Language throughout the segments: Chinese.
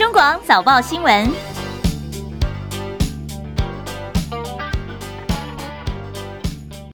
中广早报新闻。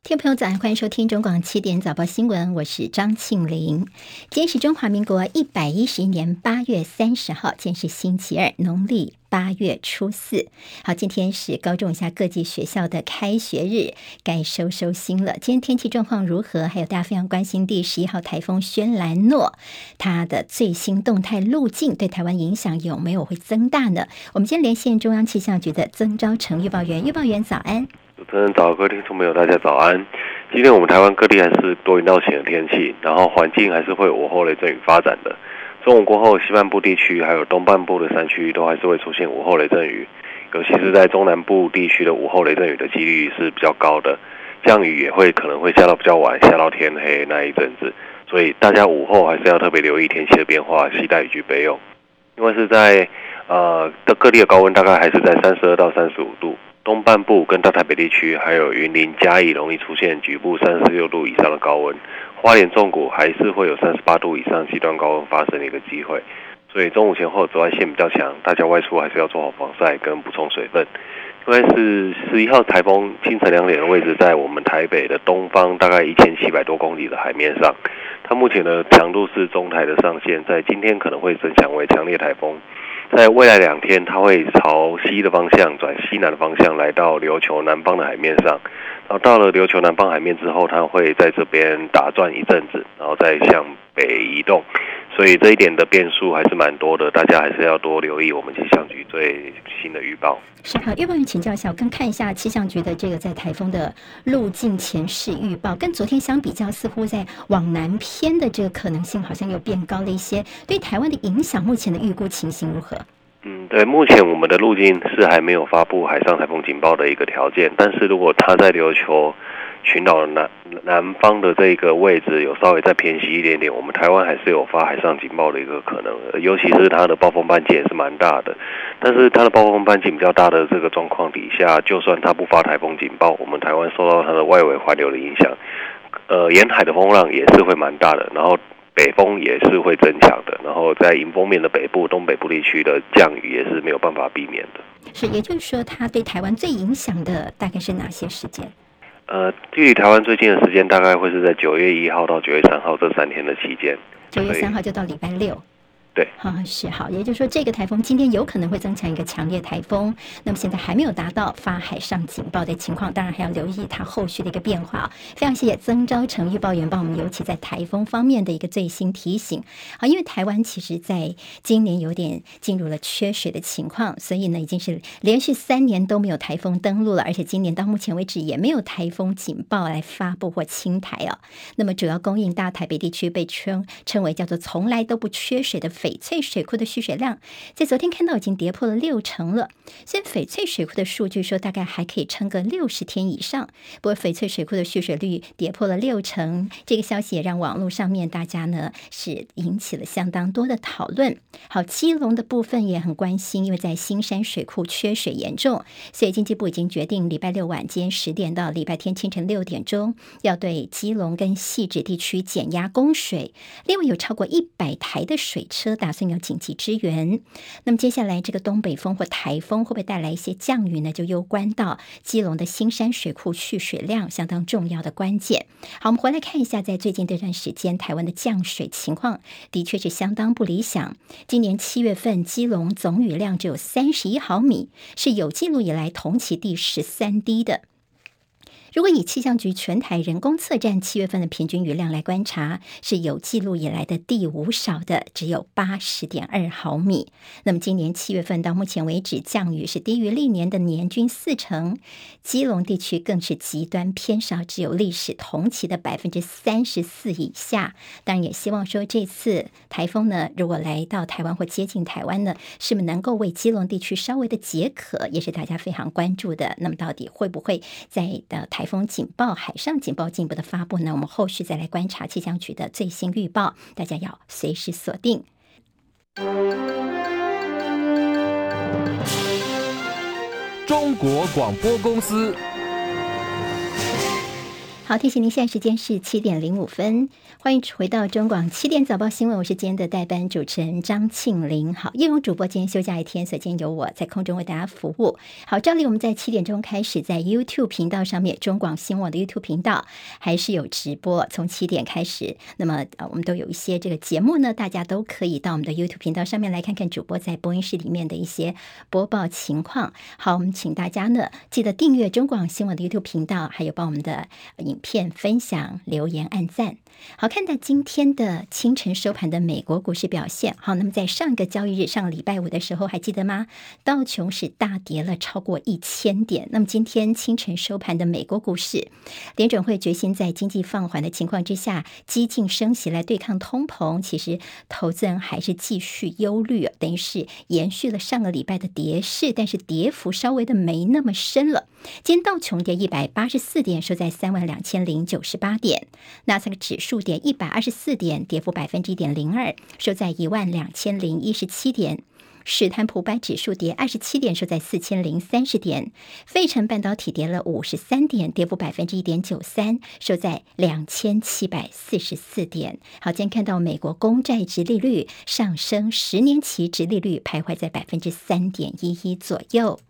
听众朋友早上，欢迎收听中广七点早报新闻，我是张庆玲。今天是中华民国一百一十一年八月三十号，今天是星期二，农历八月初四。好，今天是高中以下各级学校的开学日，该收收心了。今天天气状况如何？还有大家非常关心第十一号台风轩岚诺，它的最新动态路径对台湾影响有没有会增大呢？我们今天连线中央气象局的曾昭成预报员，预报员早安。主持人早，各位听众朋友，大家早安。今天我们台湾各地还是多云到晴的天气，然后环境还是会午后雷阵雨发展的。中午过后，西半部地区还有东半部的山区都还是会出现午后雷阵雨，尤其是在中南部地区的午后雷阵雨的几率是比较高的，降雨也会可能会下到比较晚，下到天黑那一阵子。所以大家午后还是要特别留意天气的变化，携带雨具备用。因为是在呃的各地的高温大概还是在三十二到三十五度。东半部跟大台北地区，还有云林、嘉义，容易出现局部三十六度以上的高温。花莲、纵谷还是会有三十八度以上极端高温发生的一个机会。所以中午前后紫外线比较强，大家外出还是要做好防晒跟补充水分。因为是十一号台风清晨两点的位置在我们台北的东方，大概一千七百多公里的海面上。它目前的强度是中台的上限，在今天可能会增强为强烈台风。在未来两天，它会朝西的方向转西南的方向，来到琉球南方的海面上。然后到了琉球南方海面之后，它会在这边打转一阵子，然后再向北移动。所以这一点的变数还是蛮多的，大家还是要多留意我们气象局最新的预报。是好，预报员请教一下，我刚看一下气象局的这个在台风的路径前视预报，跟昨天相比较，似乎在往南偏的这个可能性好像又变高了一些。对台湾的影响，目前的预估情形如何？嗯，对，目前我们的路径是还没有发布海上台风警报的一个条件，但是如果它在琉球。群岛南南方的这个位置有稍微再偏西一点点，我们台湾还是有发海上警报的一个可能，尤其是它的暴风半径也是蛮大的。但是它的暴风半径比较大的这个状况底下，就算它不发台风警报，我们台湾受到它的外围环流的影响，呃，沿海的风浪也是会蛮大的，然后北风也是会增强的，然后在迎风面的北部、东北部地区的降雨也是没有办法避免的。是，也就是说，它对台湾最影响的大概是哪些时间？呃，距离台湾最近的时间大概会是在九月一号到九月三号这三天的期间。九月三号就到礼拜六。对，好是好，也就是说，这个台风今天有可能会增强一个强烈台风。那么现在还没有达到发海上警报的情况，当然还要留意它后续的一个变化。非常谢谢曾昭成预报员帮我们，尤其在台风方面的一个最新提醒。好，因为台湾其实在今年有点进入了缺水的情况，所以呢，已经是连续三年都没有台风登陆了，而且今年到目前为止也没有台风警报来发布或清台哦。那么主要供应大台北地区被称称为叫做从来都不缺水的。翡翠水库的蓄水量在昨天看到已经跌破了六成了。虽然翡翠水库的数据说大概还可以撑个六十天以上，不过翡翠水库的蓄水率跌破了六成，这个消息也让网络上面大家呢是引起了相当多的讨论。好，基隆的部分也很关心，因为在新山水库缺水严重，所以经济部已经决定礼拜六晚间十点到礼拜天清晨六点钟要对基隆跟汐止地区减压供水。另外有超过一百台的水车。打算要紧急支援，那么接下来这个东北风或台风会不会带来一些降雨呢？就攸关到基隆的新山水库蓄水量相当重要的关键。好，我们回来看一下，在最近这段时间，台湾的降水情况的确是相当不理想。今年七月份，基隆总雨量只有三十一毫米，是有记录以来同期第十三低的。如果以气象局全台人工测站七月份的平均雨量来观察，是有记录以来的第五少的，只有八十点二毫米。那么今年七月份到目前为止，降雨是低于历年的年均四成，基隆地区更是极端偏少，只有历史同期的百分之三十四以下。当然也希望说这次台风呢，如果来到台湾或接近台湾呢，是不是能够为基隆地区稍微的解渴，也是大家非常关注的。那么到底会不会在的台风警报、海上警报进一步的发布呢？我们后续再来观察气象局的最新预报，大家要随时锁定。中国广播公司。好，提醒您，现在时间是七点零五分，欢迎回到中广七点早报新闻，我是今天的代班主持人张庆玲。好，叶荣主播今天休假一天，所以今天由我在空中为大家服务。好，照例我们在七点钟开始在 YouTube 频道上面，中广新闻网的 YouTube 频道还是有直播，从七点开始。那么呃，我们都有一些这个节目呢，大家都可以到我们的 YouTube 频道上面来看看主播在播音室里面的一些播报情况。好，我们请大家呢记得订阅中广新闻的 YouTube 频道，还有帮我们的影。片分享、留言、按赞。好，看到今天的清晨收盘的美国股市表现。好，那么在上个交易日，上个礼拜五的时候，还记得吗？道琼是大跌了超过一千点。那么今天清晨收盘的美国股市，联准会决心在经济放缓的情况之下，激进升息来对抗通膨。其实投资人还是继续忧虑，等于是延续了上个礼拜的跌势，但是跌幅稍微的没那么深了。今天道琼跌一百八十四点，收在三万两千零九十八点。纳斯达克指数跌一百二十四点，跌幅百分之一点零二，收在一万两千零一十七点。史坦普百指数跌二十七点，收在四千零三十点。费城半导体跌了五十三点，跌幅百分之一点九三，收在两千七百四十四点。好，今天看到美国公债殖利率上升，十年期殖利率徘徊在百分之三点一一左右。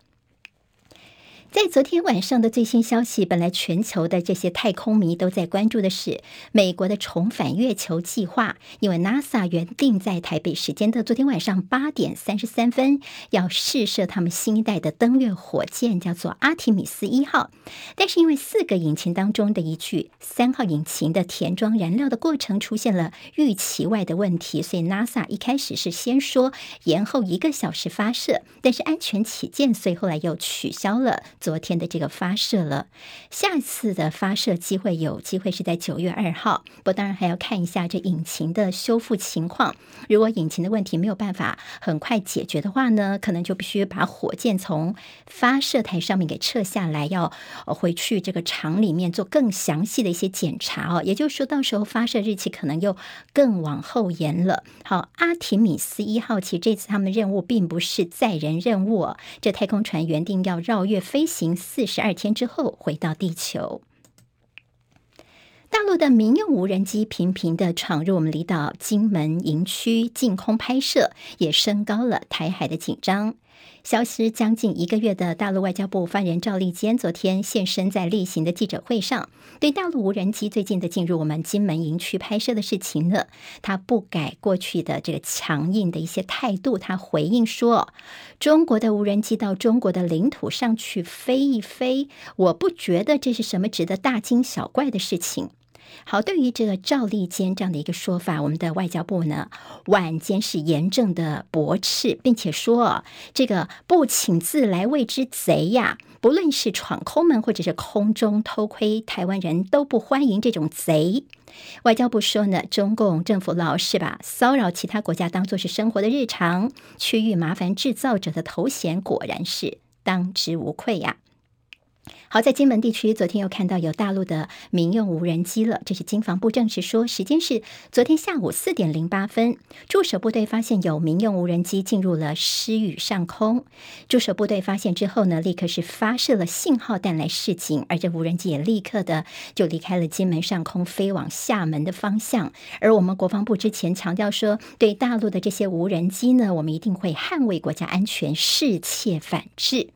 在昨天晚上的最新消息，本来全球的这些太空迷都在关注的是美国的重返月球计划，因为 NASA 原定在台北时间的昨天晚上八点三十三分要试射他们新一代的登月火箭，叫做阿提米斯一号，但是因为四个引擎当中的一具三号引擎的填装燃料的过程出现了预期外的问题，所以 NASA 一开始是先说延后一个小时发射，但是安全起见，所以后来又取消了。昨天的这个发射了，下次的发射机会有机会是在九月二号。不当然还要看一下这引擎的修复情况。如果引擎的问题没有办法很快解决的话呢，可能就必须把火箭从发射台上面给撤下来，要回去这个厂里面做更详细的一些检查哦。也就是说，到时候发射日期可能又更往后延了。好，阿提米斯一号其实这次他们的任务并不是载人任务，这太空船原定要绕月飞行。行四十二天之后回到地球。大陆的民用无人机频频的闯入我们离岛金门营区进空拍摄，也升高了台海的紧张。消失将近一个月的大陆外交部发言人赵立坚昨天现身在例行的记者会上，对大陆无人机最近的进入我们金门营区拍摄的事情呢，他不改过去的这个强硬的一些态度，他回应说：“中国的无人机到中国的领土上去飞一飞，我不觉得这是什么值得大惊小怪的事情。”好，对于这个赵立坚这样的一个说法，我们的外交部呢，晚间是严正的驳斥，并且说，这个不请自来谓之贼呀，不论是闯空门或者是空中偷窥台湾人都不欢迎这种贼。外交部说呢，中共政府老是把骚扰其他国家当作是生活的日常，区域麻烦制造者的头衔果然是当之无愧呀。好，在金门地区，昨天又看到有大陆的民用无人机了。这是经防部证实说，时间是昨天下午四点零八分，驻守部队发现有民用无人机进入了狮屿上空。驻守部队发现之后呢，立刻是发射了信号弹来示警，而这无人机也立刻的就离开了金门上空，飞往厦门的方向。而我们国防部之前强调说，对大陆的这些无人机呢，我们一定会捍卫国家安全，适切反制。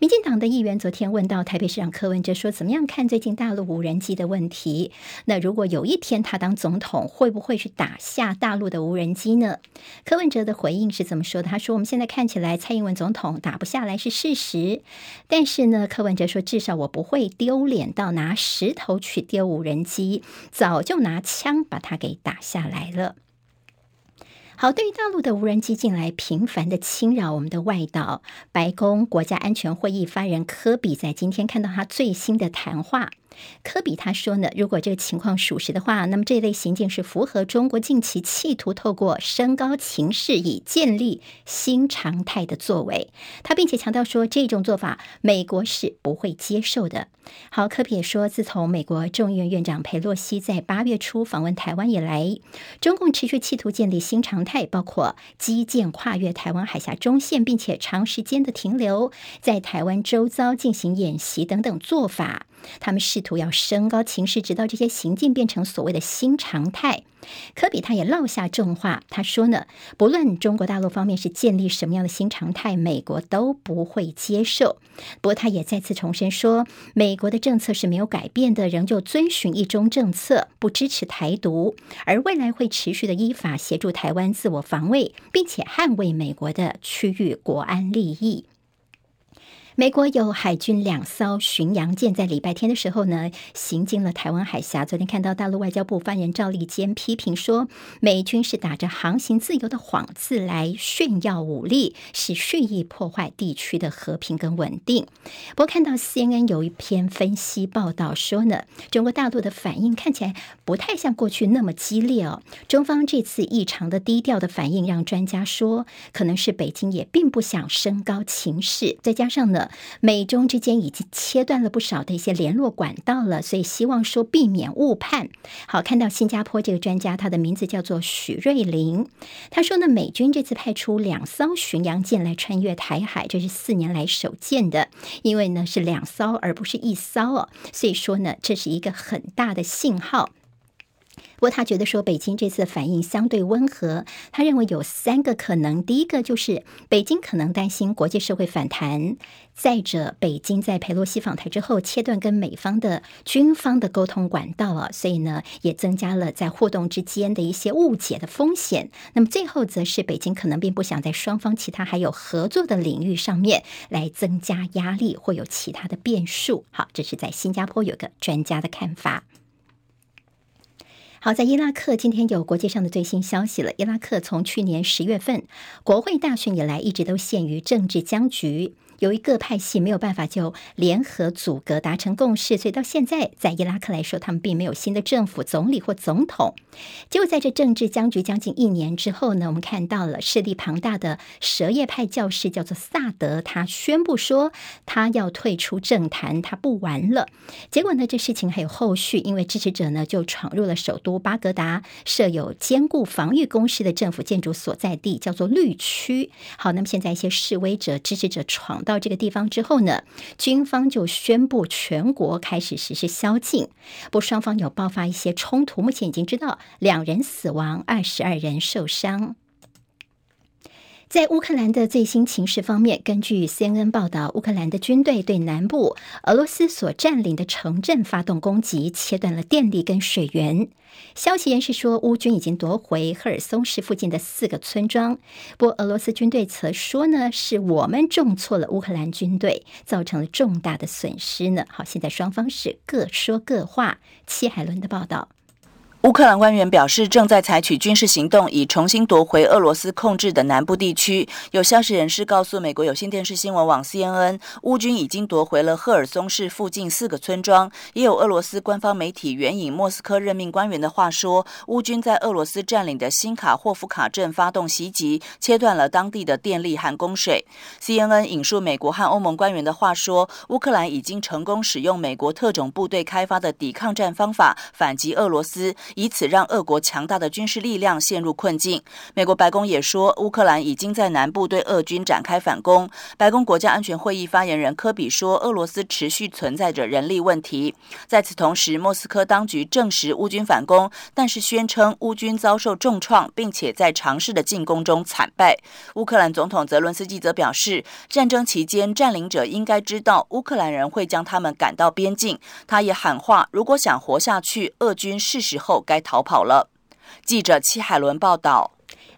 民进党的议员昨天问到台北市长柯文哲说：“怎么样看最近大陆无人机的问题？那如果有一天他当总统，会不会去打下大陆的无人机呢？”柯文哲的回应是怎么说的？他说：“我们现在看起来蔡英文总统打不下来是事实，但是呢，柯文哲说至少我不会丢脸到拿石头去丢无人机，早就拿枪把它给打下来了。”好，对于大陆的无人机近来频繁的侵扰我们的外岛，白宫国家安全会议发言人科比在今天看到他最新的谈话。科比他说呢，如果这个情况属实的话，那么这类行径是符合中国近期企图透过升高情势以建立新常态的作为。他并且强调说，这种做法美国是不会接受的。好，科比也说，自从美国众议院院长佩洛西在八月初访问台湾以来，中共持续企图建立新常态，包括基建跨越台湾海峡中线，并且长时间的停留在台湾周遭进行演习等等做法。他们试图要升高情势，直到这些行径变成所谓的新常态。科比他也落下重话，他说呢，不论中国大陆方面是建立什么样的新常态，美国都不会接受。不过他也再次重申说，美国的政策是没有改变的，仍旧遵循一中政策，不支持台独，而未来会持续的依法协助台湾自我防卫，并且捍卫美国的区域国安利益。美国有海军两艘巡洋舰在礼拜天的时候呢，行进了台湾海峡。昨天看到大陆外交部发言人赵立坚批评说，美军是打着航行自由的幌子来炫耀武力，是蓄意破坏地区的和平跟稳定。不过看到 CNN 有一篇分析报道说呢，中国大陆的反应看起来不太像过去那么激烈哦。中方这次异常的低调的反应，让专家说，可能是北京也并不想升高情势，再加上呢。美中之间已经切断了不少的一些联络管道了，所以希望说避免误判。好，看到新加坡这个专家，他的名字叫做许瑞林，他说呢，美军这次派出两艘巡洋舰来穿越台海，这是四年来首见的，因为呢是两艘而不是一艘哦，所以说呢这是一个很大的信号。不过他觉得说北京这次反应相对温和，他认为有三个可能：第一个就是北京可能担心国际社会反弹；再者，北京在佩洛西访台之后切断跟美方的军方的沟通管道啊，所以呢也增加了在互动之间的一些误解的风险。那么最后则是北京可能并不想在双方其他还有合作的领域上面来增加压力，或有其他的变数。好，这是在新加坡有个专家的看法。好，在伊拉克今天有国际上的最新消息了。伊拉克从去年十月份国会大选以来，一直都陷于政治僵局。由于各派系没有办法就联合组阁达成共识，所以到现在在伊拉克来说，他们并没有新的政府、总理或总统。结果在这政治僵局将近一年之后呢，我们看到了势力庞大的什叶派教士叫做萨德，他宣布说他要退出政坛，他不玩了。结果呢，这事情还有后续，因为支持者呢就闯入了首都巴格达设有坚固防御工事的政府建筑所在地，叫做绿区。好，那么现在一些示威者、支持者闯到到这个地方之后呢，军方就宣布全国开始实施宵禁。不双方有爆发一些冲突，目前已经知道两人死亡，二十二人受伤。在乌克兰的最新情势方面，根据 CNN 报道，乌克兰的军队对南部俄罗斯所占领的城镇发动攻击，切断了电力跟水源。消息人士说，乌军已经夺回赫尔松市附近的四个村庄。不过，俄罗斯军队则说呢，是我们重挫了乌克兰军队，造成了重大的损失呢。好，现在双方是各说各话。戚海伦的报道。乌克兰官员表示，正在采取军事行动，以重新夺回俄罗斯控制的南部地区。有消息人士告诉美国有线电视新闻网 CNN，乌军已经夺回了赫尔松市附近四个村庄。也有俄罗斯官方媒体援引莫斯科任命官员的话说，乌军在俄罗斯占领的新卡霍夫卡镇发动袭击，切断了当地的电力和供水。CNN 引述美国和欧盟官员的话说，乌克兰已经成功使用美国特种部队开发的抵抗战方法反击俄罗斯。以此让俄国强大的军事力量陷入困境。美国白宫也说，乌克兰已经在南部对俄军展开反攻。白宫国家安全会议发言人科比说，俄罗斯持续存在着人力问题。在此同时，莫斯科当局证实乌军反攻，但是宣称乌军遭受重创，并且在尝试的进攻中惨败。乌克兰总统泽伦斯基则表示，战争期间占领者应该知道乌克兰人会将他们赶到边境。他也喊话，如果想活下去，俄军是时候。该逃跑了。记者戚海伦报道。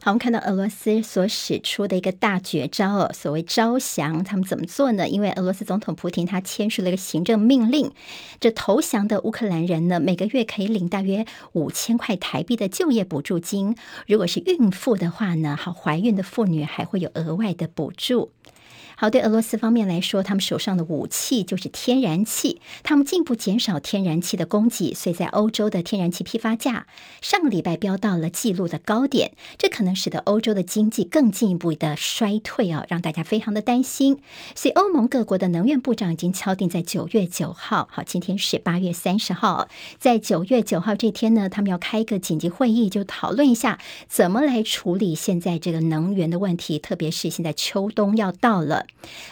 好，我们看到俄罗斯所使出的一个大绝招哦，所谓招降，他们怎么做呢？因为俄罗斯总统普京他签署了一个行政命令，这投降的乌克兰人呢，每个月可以领大约五千块台币的就业补助金。如果是孕妇的话呢，好，怀孕的妇女还会有额外的补助。好，对俄罗斯方面来说，他们手上的武器就是天然气，他们进一步减少天然气的供给，所以在欧洲的天然气批发价上个礼拜飙到了纪录的高点，这可能使得欧洲的经济更进一步的衰退啊，让大家非常的担心。所以欧盟各国的能源部长已经敲定在九月九号，好，今天是八月三十号，在九月九号这天呢，他们要开一个紧急会议，就讨论一下怎么来处理现在这个能源的问题，特别是现在秋冬要到了。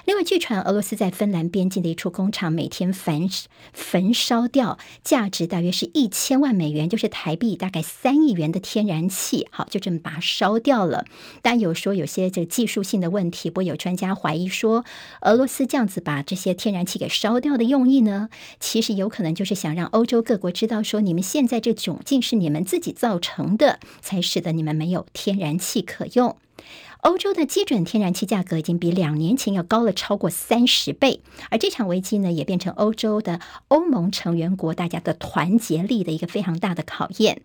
另外，据传俄罗斯在芬兰边境的一处工厂每天焚焚烧掉价值大约是一千万美元，就是台币大概三亿元的天然气，好，就这么把它烧掉了。但有说有些这个技术性的问题，不过有专家怀疑说，俄罗斯这样子把这些天然气给烧掉的用意呢，其实有可能就是想让欧洲各国知道说，你们现在这窘境是你们自己造成的，才使得你们没有天然气可用。欧洲的基准天然气价格已经比两年前要高了超过三十倍，而这场危机呢，也变成欧洲的欧盟成员国大家的团结力的一个非常大的考验。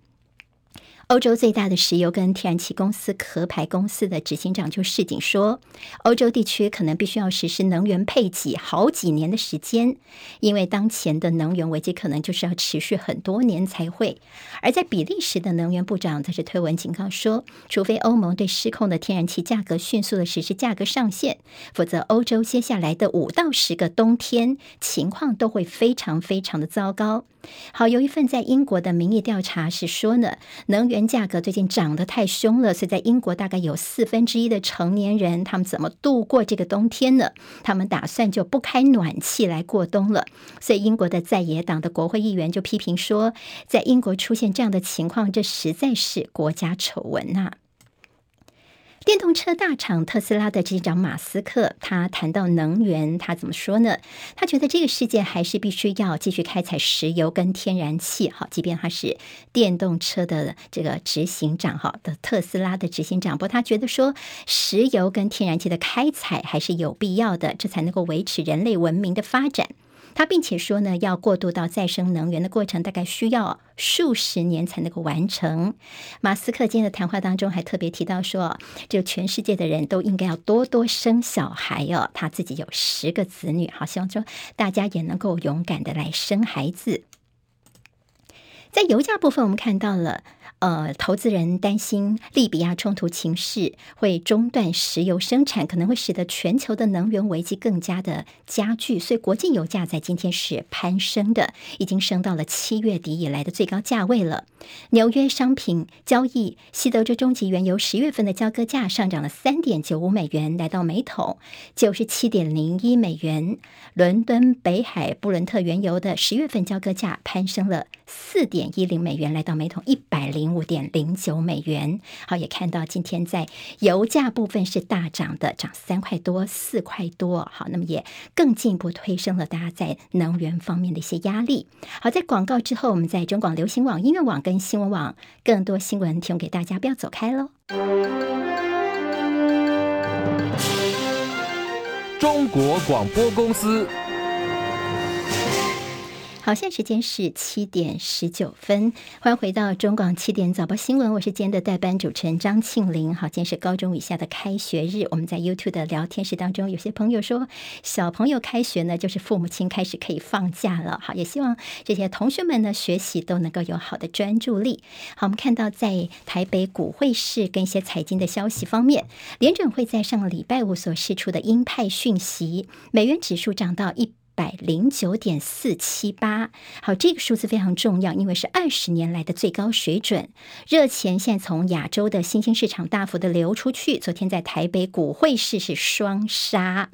欧洲最大的石油跟天然气公司壳牌公司的执行长就示警说，欧洲地区可能必须要实施能源配给好几年的时间，因为当前的能源危机可能就是要持续很多年才会。而在比利时的能源部长则是推文警告说，除非欧盟对失控的天然气价格迅速的实施价格上限，否则欧洲接下来的五到十个冬天情况都会非常非常的糟糕。好，有一份在英国的民意调查是说呢，能源价格最近涨得太凶了，所以在英国大概有四分之一的成年人，他们怎么度过这个冬天呢？他们打算就不开暖气来过冬了。所以英国的在野党的国会议员就批评说，在英国出现这样的情况，这实在是国家丑闻呐、电动车大厂特斯拉的执行长马斯克，他谈到能源，他怎么说呢？他觉得这个世界还是必须要继续开采石油跟天然气，好，即便他是电动车的这个执行长，哈的特斯拉的执行长，不过他觉得说石油跟天然气的开采还是有必要的，这才能够维持人类文明的发展。他并且说呢，要过渡到再生能源的过程，大概需要数十年才能够完成。马斯克今天的谈话当中还特别提到说，就全世界的人都应该要多多生小孩哦。他自己有十个子女，好，希望说大家也能够勇敢的来生孩子。在油价部分，我们看到了。呃，投资人担心利比亚冲突情势会中断石油生产，可能会使得全球的能源危机更加的加剧，所以国际油价在今天是攀升的，已经升到了七月底以来的最高价位了。纽约商品交易西德州中级原油十月份的交割价上涨了三点九五美元，来到每桶九十七点零一美元。伦敦北海布伦特原油的十月份交割价攀升了四点一零美元，来到每桶一百零。五点零九美元，好，也看到今天在油价部分是大涨的，涨三块多、四块多，好，那么也更进一步推升了大家在能源方面的一些压力。好，在广告之后，我们在中广流行网、音乐网跟新闻网更多新闻提供给大家，不要走开喽。中国广播公司。好，现在时间是七点十九分，欢迎回到中广七点早报新闻，我是今天的代班主持人张庆玲。好，今天是高中以下的开学日，我们在 YouTube 的聊天室当中，有些朋友说，小朋友开学呢，就是父母亲开始可以放假了。好，也希望这些同学们呢，学习都能够有好的专注力。好，我们看到在台北股汇市跟一些财经的消息方面，联准会在上个礼拜五所释出的鹰派讯息，美元指数涨到一。百零九点四七八，好，这个数字非常重要，因为是二十年来的最高水准。热钱现在从亚洲的新兴市场大幅的流出去，昨天在台北股汇市是双杀。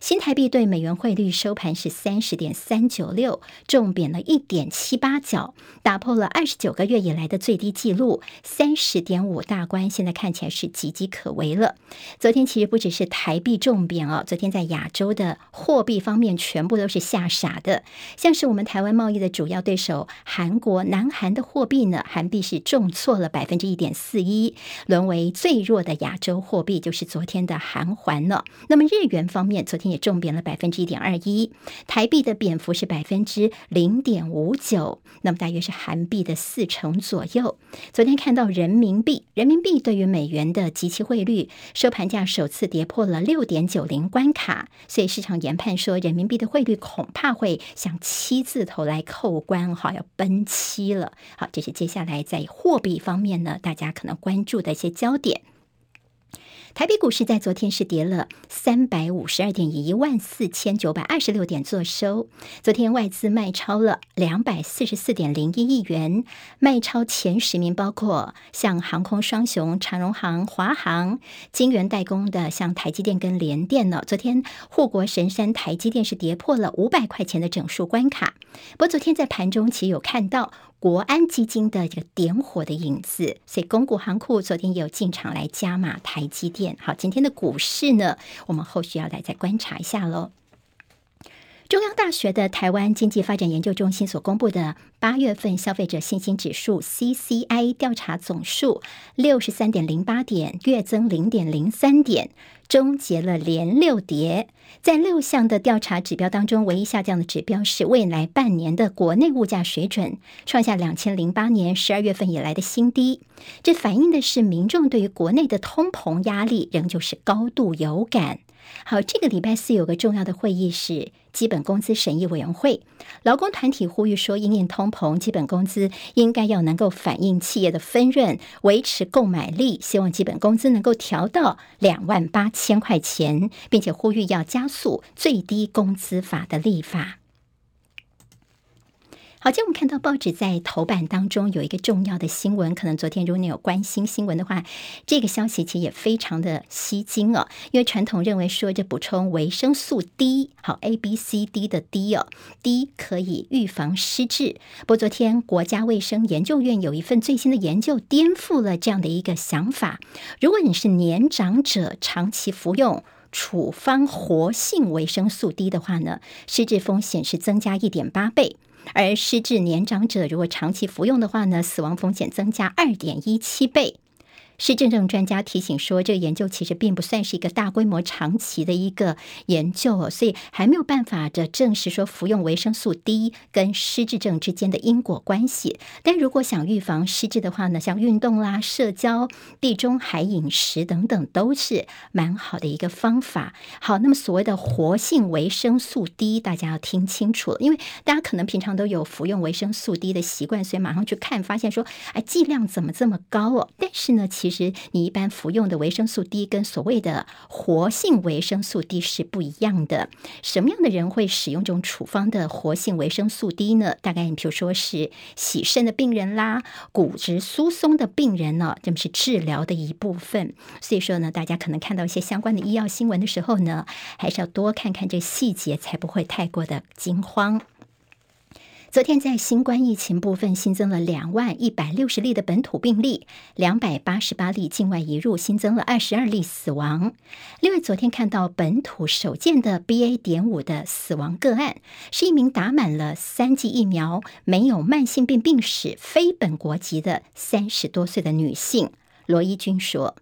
新台币对美元汇率收盘是三十点三九六，重贬了一点七八角，打破了二十九个月以来的最低纪录三十点五大关，现在看起来是岌岌可危了。昨天其实不只是台币重贬哦，昨天在亚洲的货币方面全部都是吓傻的，像是我们台湾贸易的主要对手韩国南韩的货币呢，韩币是重挫了百分之一点四一，沦为最弱的亚洲货币，就是昨天的韩环了。那么日元方面。昨天也重贬了百分之一点二一，台币的贬幅是百分之零点五九，那么大约是韩币的四成左右。昨天看到人民币，人民币对于美元的即期汇率收盘价首次跌破了六点九零关卡，所以市场研判说人民币的汇率恐怕会向七字头来扣关，哈，要奔七了。好，这是接下来在货币方面呢，大家可能关注的一些焦点。台北股市在昨天是跌了三百五十二点，一万四千九百二十六点做收。昨天外资卖超了两百四十四点零一亿元，卖超前十名包括像航空双雄长荣航、华航、晶圆代工的像台积电跟联电呢。昨天护国神山台积电是跌破了五百块钱的整数关卡。不过昨天在盘中其实有看到。国安基金的这个点火的影子，所以公股行库昨天也有进场来加码台积电。好，今天的股市呢，我们后续要来再观察一下喽。中央大学的台湾经济发展研究中心所公布的八月份消费者信心指数 （CCI） 调查总数六十三点零八点，月增零点零三点。终结了连六跌，在六项的调查指标当中，唯一下降的指标是未来半年的国内物价水准，创下两千零八年十二月份以来的新低。这反映的是民众对于国内的通膨压力仍旧是高度有感。好，这个礼拜四有个重要的会议是基本工资审议委员会，劳工团体呼吁说，因应通膨，基本工资应该要能够反映企业的分润，维持购买力，希望基本工资能够调到两万八千块钱，并且呼吁要加速最低工资法的立法。好，今天我们看到报纸在头版当中有一个重要的新闻，可能昨天如果你有关心新闻的话，这个消息其实也非常的吸睛哦。因为传统认为说，这补充维生素 D，好 A B C D 的 D 哦，D 可以预防失智。不过昨天国家卫生研究院有一份最新的研究，颠覆了这样的一个想法。如果你是年长者，长期服用处方活性维生素 D 的话呢，失智风险是增加一点八倍。而失智年长者如果长期服用的话呢，死亡风险增加二点一七倍。市政政专家提醒说，这个研究其实并不算是一个大规模长期的一个研究哦，所以还没有办法的证实说服用维生素 D 跟失智症之间的因果关系。但如果想预防失智的话呢，像运动啦、社交、地中海饮食等等，都是蛮好的一个方法。好，那么所谓的活性维生素 D，大家要听清楚了，因为大家可能平常都有服用维生素 D 的习惯，所以马上去看，发现说，哎，剂量怎么这么高哦？但是呢，其实其实，你一般服用的维生素 D 跟所谓的活性维生素 D 是不一样的。什么样的人会使用这种处方的活性维生素 D 呢？大概你比如说是洗肾的病人啦，骨质疏松的病人呢，这么是治疗的一部分。所以说呢，大家可能看到一些相关的医药新闻的时候呢，还是要多看看这细节，才不会太过的惊慌。昨天在新冠疫情部分新增了两万一百六十例的本土病例，两百八十八例境外移入，新增了二十二例死亡。另外，昨天看到本土首见的 BA. 点五的死亡个案，是一名打满了三剂疫苗、没有慢性病病史、非本国籍的三十多岁的女性。罗伊军说。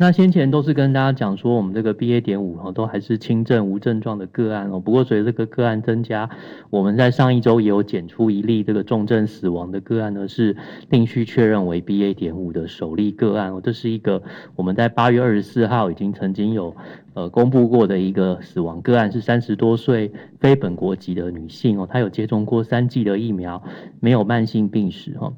那先前都是跟大家讲说，我们这个 BA 点五哈都还是轻症无症状的个案哦。不过随着这个个案增加，我们在上一周也有检出一例这个重症死亡的个案呢，是定序确认为 BA 点五的首例个案哦。这是一个我们在八月二十四号已经曾经有呃公布过的一个死亡个案，是三十多岁非本国籍的女性哦，她有接种过三剂的疫苗，没有慢性病史哦。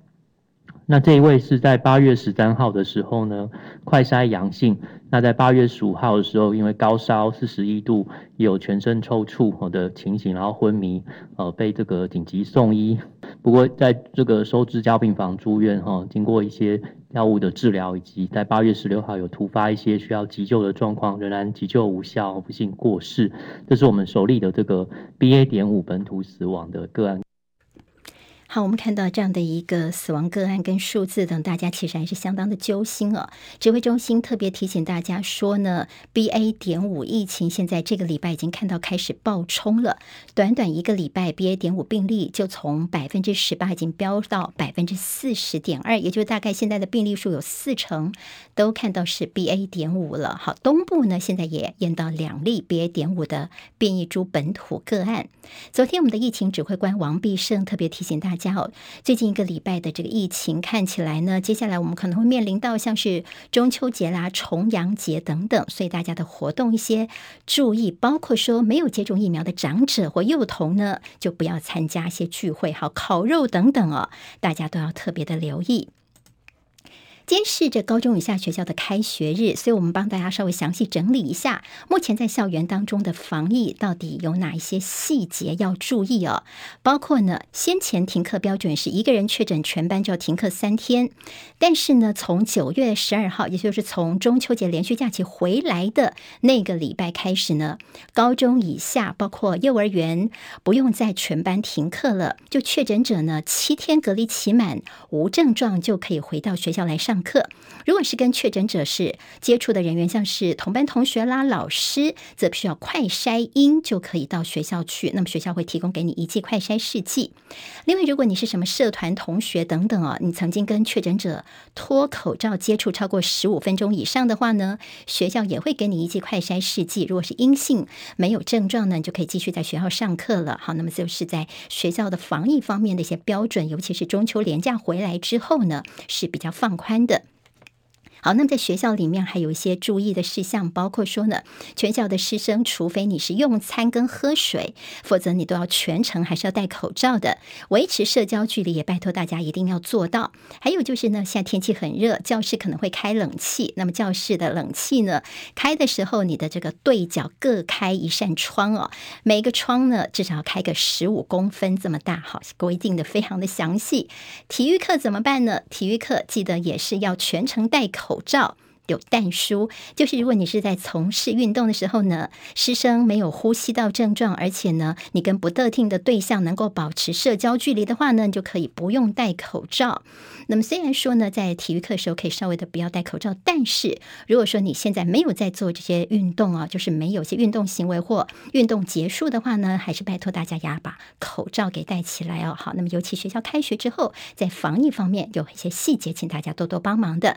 那这一位是在八月十三号的时候呢，快筛阳性。那在八月十五号的时候，因为高烧四十一度，有全身抽搐的情形，然后昏迷，呃，被这个紧急送医。不过在这个收治加病房住院哈，经过一些药物的治疗，以及在八月十六号有突发一些需要急救的状况，仍然急救无效，不幸过世。这是我们首例的这个 BA. 点五本土死亡的个案。好，我们看到这样的一个死亡个案跟数字等，大家其实还是相当的揪心哦。指挥中心特别提醒大家说呢，BA. 点五疫情现在这个礼拜已经看到开始暴冲了，短短一个礼拜，BA. 点五病例就从百分之十八已经飙到百分之四十点二，也就是大概现在的病例数有四成都看到是 BA. 点五了。好，东部呢现在也验到两例 BA. 点五的变异株本土个案。昨天我们的疫情指挥官王必胜特别提醒大家。家好，最近一个礼拜的这个疫情看起来呢，接下来我们可能会面临到像是中秋节啦、重阳节等等，所以大家的活动一些注意，包括说没有接种疫苗的长者或幼童呢，就不要参加一些聚会，好，烤肉等等哦，大家都要特别的留意。今天是这高中以下学校的开学日，所以我们帮大家稍微详细整理一下，目前在校园当中的防疫到底有哪一些细节要注意哦？包括呢，先前停课标准是一个人确诊，全班就要停课三天，但是呢，从九月十二号，也就是从中秋节连续假期回来的那个礼拜开始呢，高中以下包括幼儿园不用再全班停课了，就确诊者呢七天隔离期满无症状就可以回到学校来上课。如果是跟确诊者是接触的人员，像是同班同学啦、老师，则需要快筛阴就可以到学校去。那么学校会提供给你一剂快筛试剂。另外，如果你是什么社团同学等等哦，你曾经跟确诊者脱口罩接触超过十五分钟以上的话呢，学校也会给你一剂快筛试剂。如果是阴性，没有症状呢，你就可以继续在学校上课了。好，那么就是在学校的防疫方面的一些标准，尤其是中秋连假回来之后呢，是比较放宽的。好，那么在学校里面还有一些注意的事项，包括说呢，全校的师生，除非你是用餐跟喝水，否则你都要全程还是要戴口罩的，维持社交距离也拜托大家一定要做到。还有就是呢，现在天气很热，教室可能会开冷气，那么教室的冷气呢，开的时候你的这个对角各开一扇窗哦，每个窗呢至少要开个十五公分这么大，好，规定的非常的详细。体育课怎么办呢？体育课记得也是要全程戴口。口罩。有但书，就是如果你是在从事运动的时候呢，师生没有呼吸道症状，而且呢，你跟不特定的对象能够保持社交距离的话呢，就可以不用戴口罩。那么虽然说呢，在体育课的时候可以稍微的不要戴口罩，但是如果说你现在没有在做这些运动啊，就是没有些运动行为或运动结束的话呢，还是拜托大家呀，把口罩给戴起来哦。好，那么尤其学校开学之后，在防疫方面有一些细节，请大家多多帮忙的。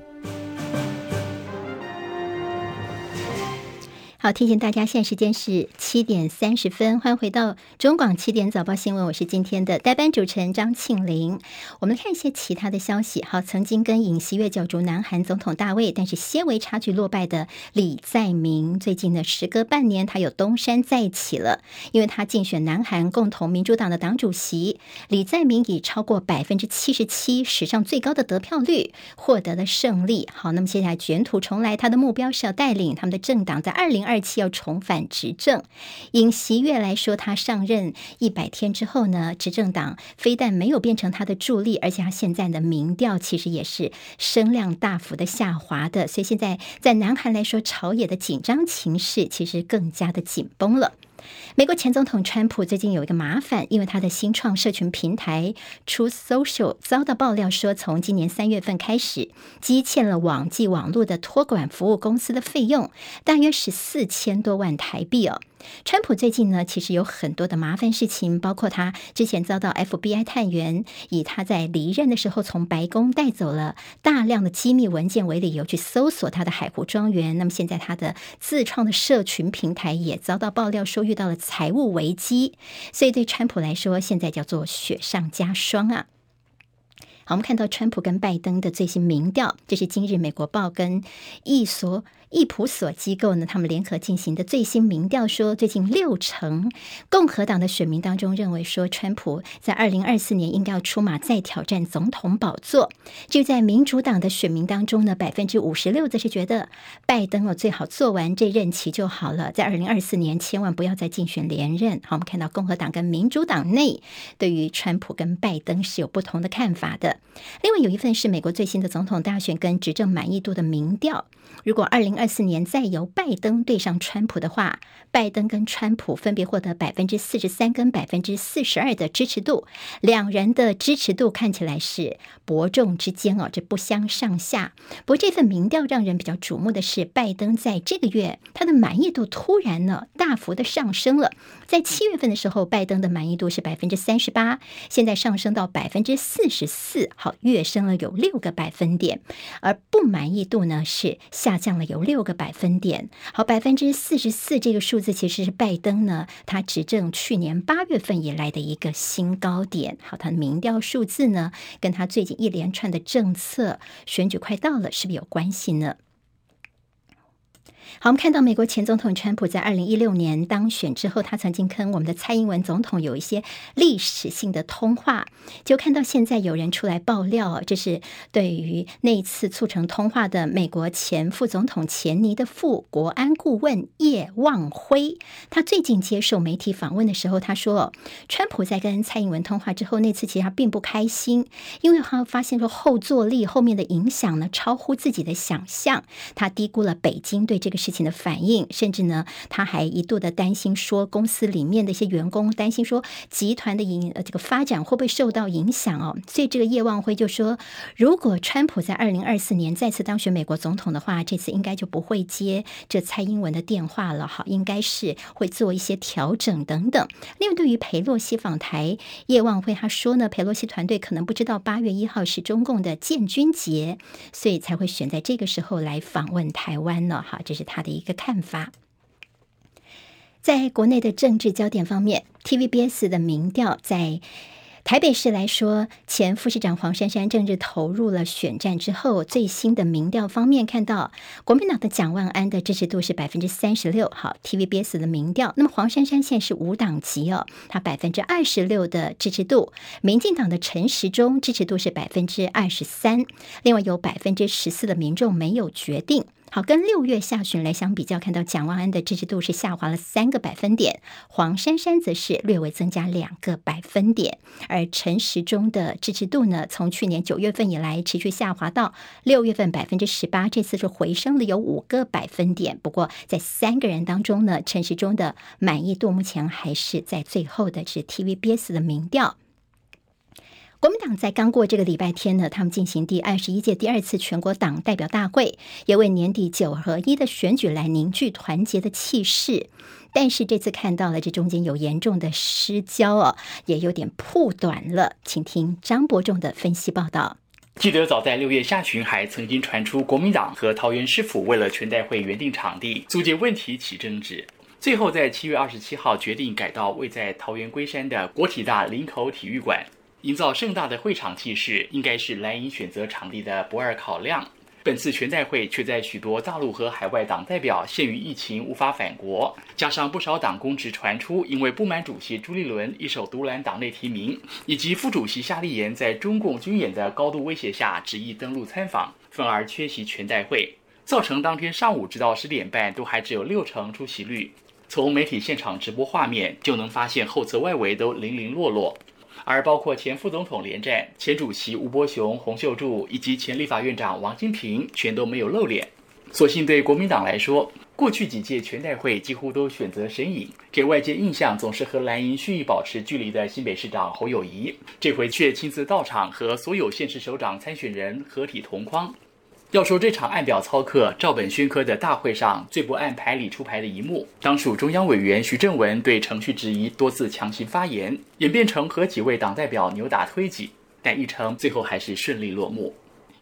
好，提醒大家，现在时间是七点三十分，欢迎回到中广七点早报新闻，我是今天的代班主持人张庆玲。我们看一些其他的消息。好，曾经跟尹锡悦角逐南韩总统大位，但是些微差距落败的李在明，最近呢，时隔半年，他又东山再起了，因为他竞选南韩共同民主党的党主席。李在明以超过百分之七十七，史上最高的得票率，获得了胜利。好，那么现在卷土重来，他的目标是要带领他们的政党在二零二。二期要重返执政，尹锡悦来说，他上任一百天之后呢，执政党非但没有变成他的助力，而且他现在的民调其实也是声量大幅的下滑的，所以现在在南韩来说，朝野的紧张情势其实更加的紧绷了。美国前总统川普最近有一个麻烦，因为他的新创社群平台 Truth Social 遭到爆料说，从今年三月份开始，积欠了网际网络的托管服务公司的费用，大约是四千多万台币哦。川普最近呢，其实有很多的麻烦事情，包括他之前遭到 FBI 探员以他在离任的时候从白宫带走了大量的机密文件为理由去搜索他的海湖庄园。那么现在他的自创的社群平台也遭到爆料说遇到了财务危机，所以对川普来说，现在叫做雪上加霜啊。好，我们看到川普跟拜登的最新民调，这是今日美国报跟一所。易普所机构呢，他们联合进行的最新民调说，最近六成共和党的选民当中认为说，川普在二零二四年应该要出马再挑战总统宝座。就在民主党的选民当中呢，百分之五十六则是觉得拜登哦最好做完这任期就好了，在二零二四年千万不要再竞选连任。好，我们看到共和党跟民主党内对于川普跟拜登是有不同的看法的。另外有一份是美国最新的总统大选跟执政满意度的民调，如果二零二四年再由拜登对上川普的话，拜登跟川普分别获得百分之四十三跟百分之四十二的支持度，两人的支持度看起来是伯仲之间哦，这不相上下。不过这份民调让人比较瞩目的是，拜登在这个月他的满意度突然呢大幅的上升了，在七月份的时候，拜登的满意度是百分之三十八，现在上升到百分之四十四，好，跃升了有六个百分点，而不满意度呢是下降了有六。个百分点，好，百分之四十四这个数字其实是拜登呢，他执政去年八月份以来的一个新高点。好，他的民调数字呢，跟他最近一连串的政策，选举快到了，是不是有关系呢？好，我们看到美国前总统川普在二零一六年当选之后，他曾经跟我们的蔡英文总统有一些历史性的通话。就看到现在有人出来爆料，这是对于那一次促成通话的美国前副总统钱尼的副国安顾问叶望辉。他最近接受媒体访问的时候，他说，川普在跟蔡英文通话之后，那次其实他并不开心，因为他发现说后坐力后面的影响呢，超乎自己的想象，他低估了北京对这个事情的反应，甚至呢，他还一度的担心说，公司里面的一些员工担心说，集团的营呃这个发展会不会受到影响哦？所以这个叶望辉就说，如果川普在二零二四年再次当选美国总统的话，这次应该就不会接这蔡英文的电话了，哈，应该是会做一些调整等等。另外，对于裴洛西访台，叶望辉他说呢，裴洛西团队可能不知道八月一号是中共的建军节，所以才会选在这个时候来访问台湾呢，哈，这是他。的一个看法，在国内的政治焦点方面，TVBS 的民调在台北市来说，前副市长黄珊珊正式投入了选战之后，最新的民调方面看到，国民党的蒋万安的支持度是百分之三十六。好，TVBS 的民调，那么黄珊珊现在是无党籍哦，他百分之二十六的支持度，民进党的陈时中支持度是百分之二十三，另外有百分之十四的民众没有决定。好，跟六月下旬来相比较，看到蒋万安的支持度是下滑了三个百分点，黄珊珊则是略微增加两个百分点，而陈时中的支持度呢，从去年九月份以来持续下滑到六月份百分之十八，这次是回升了有五个百分点。不过在三个人当中呢，陈时中的满意度目前还是在最后的，是 TVBS 的民调。国民党在刚过这个礼拜天呢，他们进行第二十一届第二次全国党代表大会，也为年底九合一的选举来凝聚团结的气势。但是这次看到了这中间有严重的失焦哦，也有点曝短了。请听张伯仲的分析报道。记得早在六月下旬，还曾经传出国民党和桃园市府为了全代会原定场地租借问题起争执，最后在七月二十七号决定改到位在桃园龟山的国体大林口体育馆。营造盛大的会场气势，应该是蓝营选择场地的不二考量。本次全代会却在许多大陆和海外党代表陷于疫情无法返国，加上不少党公职传出因为不满主席朱立伦一手独揽党内提名，以及副主席夏立言在中共军演的高度威胁下执意登陆参访，愤而缺席全代会，造成当天上午直到十点半都还只有六成出席率。从媒体现场直播画面就能发现后侧外围都零零落落。而包括前副总统连战、前主席吴伯雄、洪秀柱以及前立法院长王金平，全都没有露脸。所幸对国民党来说，过去几届全代会几乎都选择神隐，给外界印象总是和蓝营蓄意保持距离的新北市长侯友谊，这回却亲自到场，和所有县市首长参选人合体同框。要说这场按表操课、照本宣科的大会上最不按牌理出牌的一幕，当属中央委员徐正文对程序质疑多次强行发言，演变成和几位党代表扭打推挤，但议程最后还是顺利落幕。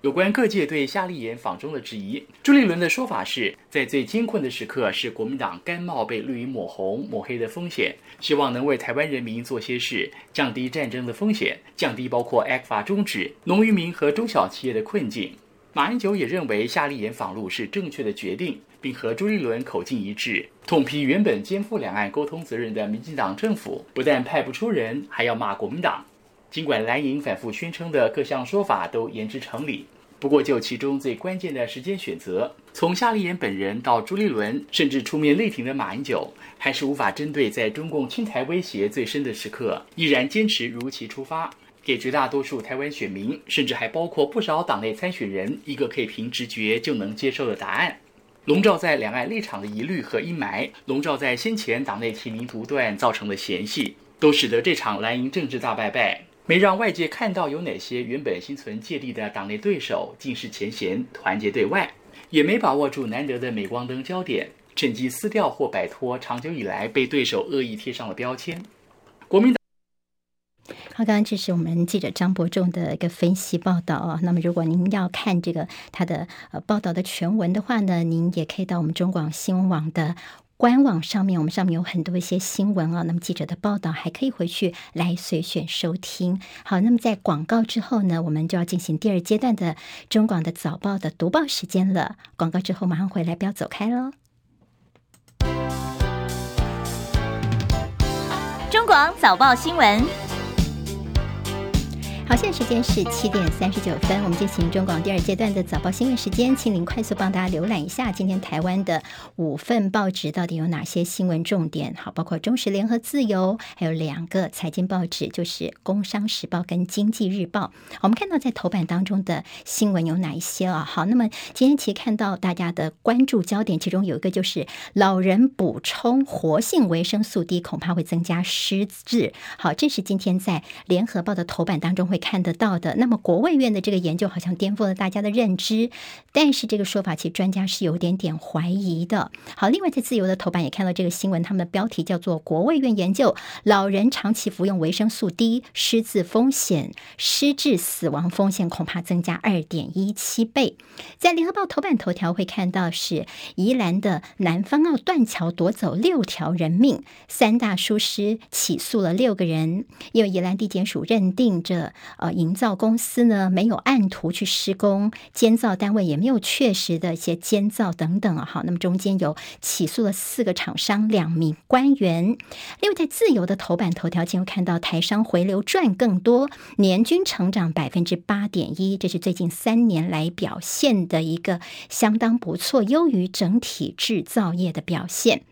有关各界对夏立言访中的质疑，朱立伦的说法是在最艰困的时刻，是国民党甘冒被绿营抹红抹黑的风险，希望能为台湾人民做些事，降低战争的风险，降低包括 ECFA 终止、农渔民和中小企业的困境。马英九也认为夏立言访陆是正确的决定，并和朱立伦口径一致，痛批原本肩负两岸沟通责任的民进党政府不但派不出人，还要骂国民党。尽管蓝营反复宣称的各项说法都言之成理，不过就其中最关键的时间选择，从夏立言本人到朱立伦，甚至出面力挺的马英九，还是无法针对在中共侵台威胁最深的时刻，依然坚持如期出发。给绝大多数台湾选民，甚至还包括不少党内参选人，一个可以凭直觉就能接受的答案。笼罩在两岸立场的疑虑和阴霾，笼罩在先前党内提名独断造成的嫌隙，都使得这场蓝营政治大败败，没让外界看到有哪些原本心存芥蒂的党内对手尽释前嫌，团结对外，也没把握住难得的镁光灯焦点，趁机撕掉或摆脱长久以来被对手恶意贴上的标签。国民党。好，刚刚这是我们记者张伯仲的一个分析报道啊。那么，如果您要看这个他的呃报道的全文的话呢，您也可以到我们中广新闻网的。官网上面，我们上面有很多一些新闻啊、那么记者的报道还可以回去来随选收听。好，那么在广告之后呢，我们就要进行第二阶段的中广的早报的读报时间了。广告之后马上回来，不要走开喽。中广早报新闻。好，现在时间是七点三十九分，我们进行中广第二阶段的早报新闻时间。请您快速帮大家浏览一下今天台湾的五份报纸到底有哪些新闻重点。好，包括中时、联合、自由，还有两个财经报纸，就是《工商时报》跟《经济日报》。我们看到在头版当中的新闻有哪一些啊？好，那么今天其实看到大家的关注焦点，其中有一个就是老人补充活性维生素 D 恐怕会增加失智。好，这是今天在《联合报》的头版当中会。看得到的，那么国卫院的这个研究好像颠覆了大家的认知，但是这个说法其实专家是有点点怀疑的。好，另外在自由的头版也看到这个新闻，他们的标题叫做“国卫院研究老人长期服用维生素 D 失智风险、失智死亡风险恐怕增加二点一七倍”。在联合报头版头条会看到是宜兰的南方澳断桥夺走六条人命，三大疏失起诉了六个人，因为宜兰地检署认定这。呃，营造公司呢没有按图去施工，监造单位也没有确实的一些监造等等啊。好，那么中间有起诉了四个厂商、两名官员。另外，在自由的头版头条，今天看到台商回流赚更多，年均成长百分之八点一，这是最近三年来表现的一个相当不错，优于整体制造业的表现。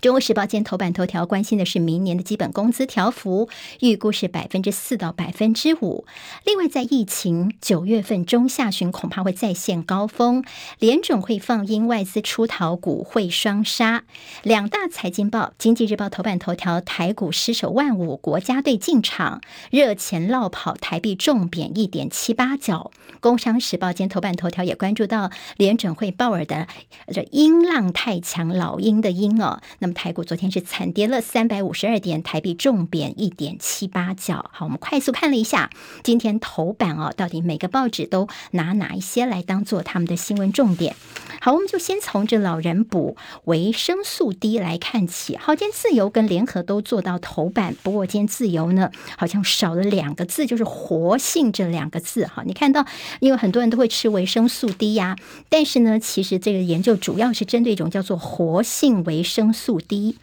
中国时报今头版头条关心的是明年的基本工资调幅，预估是百分之四到百分之五。另外，在疫情九月份中下旬恐怕会再现高峰，联准会放鹰，外资出逃，股汇双杀。两大财经报，经济日报头版头条，台股失守万五，国家队进场，热钱落跑，台币重贬一点七八角。工商时报今头版头条也关注到联准会鲍尔的这鹰浪太强，老鹰的鹰哦。那么台股昨天是惨跌了三百五十二点，台币重贬一点七八角。好，我们快速看了一下今天头版哦，到底每个报纸都拿哪一些来当做他们的新闻重点？好，我们就先从这老人补维生素 D 来看起。好，今天自由跟联合都做到头版，不过今天自由呢好像少了两个字，就是活性这两个字。哈，你看到，因为很多人都会吃维生素 D 呀，但是呢，其实这个研究主要是针对一种叫做活性维生素。低。